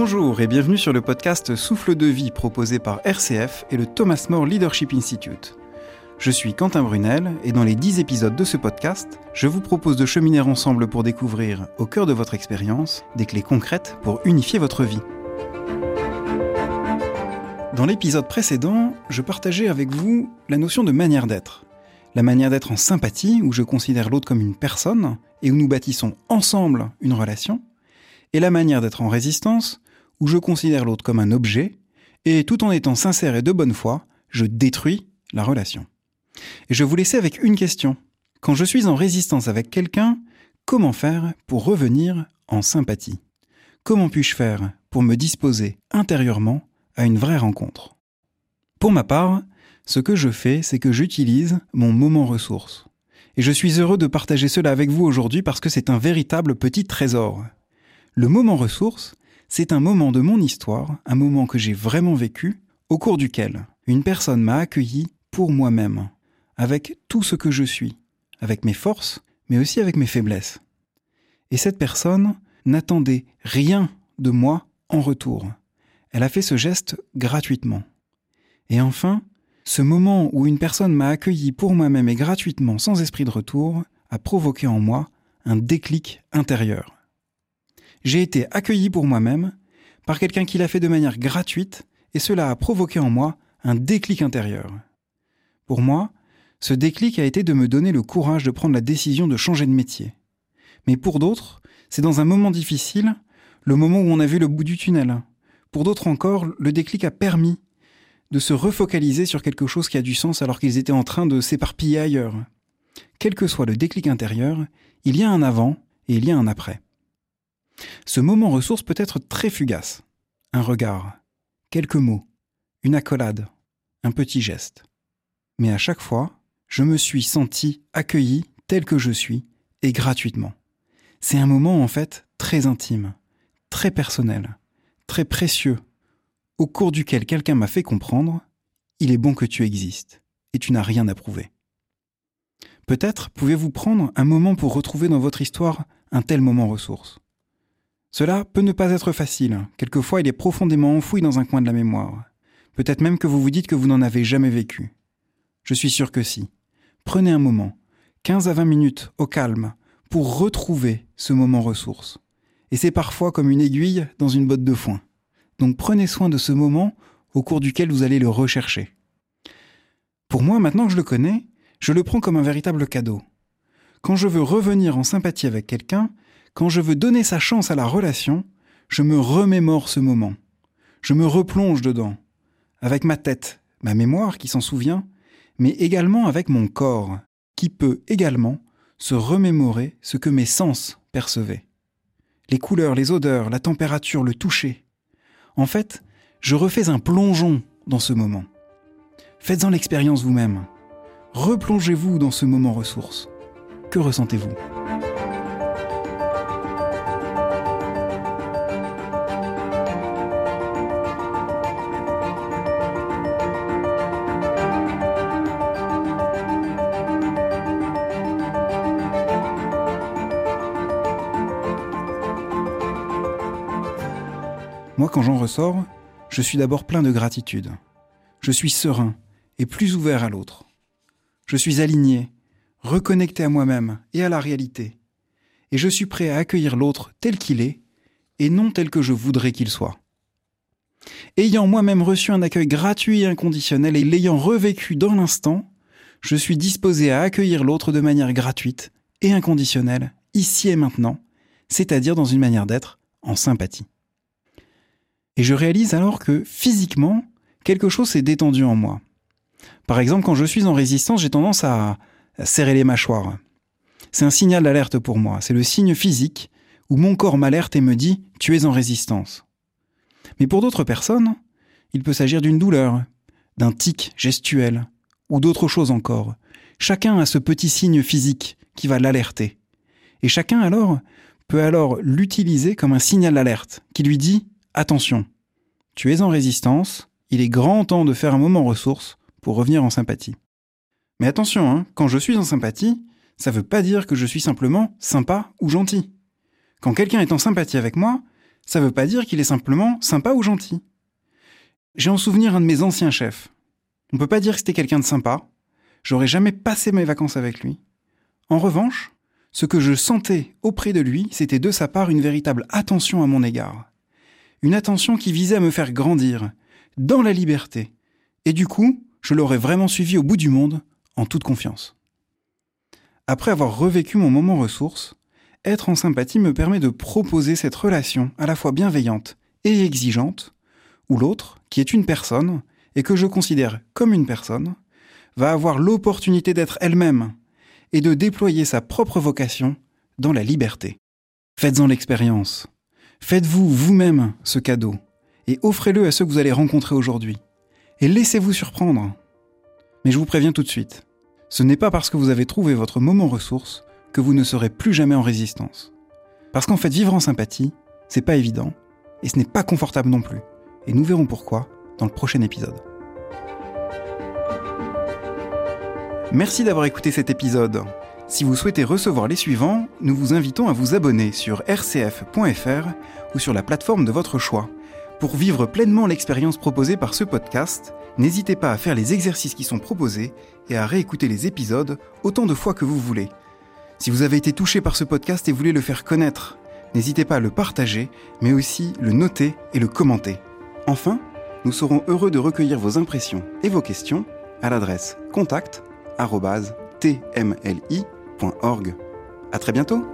Bonjour et bienvenue sur le podcast Souffle de vie proposé par RCF et le Thomas More Leadership Institute. Je suis Quentin Brunel et dans les 10 épisodes de ce podcast, je vous propose de cheminer ensemble pour découvrir, au cœur de votre expérience, des clés concrètes pour unifier votre vie. Dans l'épisode précédent, je partageais avec vous la notion de manière d'être. La manière d'être en sympathie, où je considère l'autre comme une personne et où nous bâtissons ensemble une relation, et la manière d'être en résistance, où je considère l'autre comme un objet, et tout en étant sincère et de bonne foi, je détruis la relation. Et je vous laissais avec une question. Quand je suis en résistance avec quelqu'un, comment faire pour revenir en sympathie? Comment puis-je faire pour me disposer intérieurement à une vraie rencontre? Pour ma part, ce que je fais, c'est que j'utilise mon moment ressource. Et je suis heureux de partager cela avec vous aujourd'hui parce que c'est un véritable petit trésor. Le moment ressource, c'est un moment de mon histoire, un moment que j'ai vraiment vécu, au cours duquel une personne m'a accueilli pour moi-même avec tout ce que je suis, avec mes forces, mais aussi avec mes faiblesses. Et cette personne n'attendait rien de moi en retour. Elle a fait ce geste gratuitement. Et enfin, ce moment où une personne m'a accueilli pour moi-même et gratuitement sans esprit de retour a provoqué en moi un déclic intérieur. J'ai été accueilli pour moi-même par quelqu'un qui l'a fait de manière gratuite et cela a provoqué en moi un déclic intérieur. Pour moi, ce déclic a été de me donner le courage de prendre la décision de changer de métier. Mais pour d'autres, c'est dans un moment difficile, le moment où on a vu le bout du tunnel. Pour d'autres encore, le déclic a permis de se refocaliser sur quelque chose qui a du sens alors qu'ils étaient en train de s'éparpiller ailleurs. Quel que soit le déclic intérieur, il y a un avant et il y a un après. Ce moment ressource peut être très fugace. Un regard, quelques mots, une accolade, un petit geste. Mais à chaque fois, je me suis senti accueilli tel que je suis et gratuitement. C'est un moment en fait très intime, très personnel, très précieux, au cours duquel quelqu'un m'a fait comprendre il est bon que tu existes et tu n'as rien à prouver. Peut-être pouvez-vous prendre un moment pour retrouver dans votre histoire un tel moment ressource. Cela peut ne pas être facile, quelquefois il est profondément enfoui dans un coin de la mémoire. Peut-être même que vous vous dites que vous n'en avez jamais vécu. Je suis sûr que si. Prenez un moment, 15 à 20 minutes au calme, pour retrouver ce moment ressource. Et c'est parfois comme une aiguille dans une botte de foin. Donc prenez soin de ce moment au cours duquel vous allez le rechercher. Pour moi, maintenant que je le connais, je le prends comme un véritable cadeau. Quand je veux revenir en sympathie avec quelqu'un, quand je veux donner sa chance à la relation, je me remémore ce moment. Je me replonge dedans, avec ma tête, ma mémoire qui s'en souvient, mais également avec mon corps, qui peut également se remémorer ce que mes sens percevaient. Les couleurs, les odeurs, la température, le toucher. En fait, je refais un plongeon dans ce moment. Faites-en l'expérience vous-même. Replongez-vous dans ce moment ressource. Que ressentez-vous? Moi, quand j'en ressors, je suis d'abord plein de gratitude. Je suis serein et plus ouvert à l'autre. Je suis aligné, reconnecté à moi-même et à la réalité. Et je suis prêt à accueillir l'autre tel qu'il est et non tel que je voudrais qu'il soit. Ayant moi-même reçu un accueil gratuit et inconditionnel et l'ayant revécu dans l'instant, je suis disposé à accueillir l'autre de manière gratuite et inconditionnelle, ici et maintenant, c'est-à-dire dans une manière d'être en sympathie. Et je réalise alors que physiquement, quelque chose s'est détendu en moi. Par exemple, quand je suis en résistance, j'ai tendance à, serrer les mâchoires. C'est un signal d'alerte pour moi. C'est le signe physique où mon corps m'alerte et me dit tu es en résistance. Mais pour d'autres personnes, il peut s'agir d'une douleur, d'un tic gestuel ou d'autres choses encore. Chacun a ce petit signe physique qui va l'alerter. Et chacun alors peut alors l'utiliser comme un signal d'alerte qui lui dit attention, tu es en résistance, il est grand temps de faire un moment ressource pour revenir en sympathie. Mais attention, hein, quand je suis en sympathie, ça ne veut pas dire que je suis simplement sympa ou gentil. Quand quelqu'un est en sympathie avec moi, ça veut pas dire qu'il est simplement sympa ou gentil. J'ai en souvenir un de mes anciens chefs. On peut pas dire que c'était quelqu'un de sympa. J'aurais jamais passé mes vacances avec lui. En revanche, ce que je sentais auprès de lui, c'était de sa part une véritable attention à mon égard. Une attention qui visait à me faire grandir, dans la liberté. Et du coup, je l'aurais vraiment suivi au bout du monde, en toute confiance. Après avoir revécu mon moment ressource, être en sympathie me permet de proposer cette relation à la fois bienveillante et exigeante, où l'autre, qui est une personne, et que je considère comme une personne, va avoir l'opportunité d'être elle-même et de déployer sa propre vocation dans la liberté. Faites-en l'expérience. Faites-vous vous-même ce cadeau et offrez-le à ceux que vous allez rencontrer aujourd'hui. Et laissez-vous surprendre. Mais je vous préviens tout de suite, ce n'est pas parce que vous avez trouvé votre moment ressource que vous ne serez plus jamais en résistance. Parce qu'en fait, vivre en sympathie, c'est pas évident, et ce n'est pas confortable non plus. Et nous verrons pourquoi dans le prochain épisode. Merci d'avoir écouté cet épisode. Si vous souhaitez recevoir les suivants, nous vous invitons à vous abonner sur rcf.fr ou sur la plateforme de votre choix. Pour vivre pleinement l'expérience proposée par ce podcast, n'hésitez pas à faire les exercices qui sont proposés et à réécouter les épisodes autant de fois que vous voulez. Si vous avez été touché par ce podcast et voulez le faire connaître, n'hésitez pas à le partager, mais aussi le noter et le commenter. Enfin, nous serons heureux de recueillir vos impressions et vos questions à l'adresse contact@tmli.org. À très bientôt.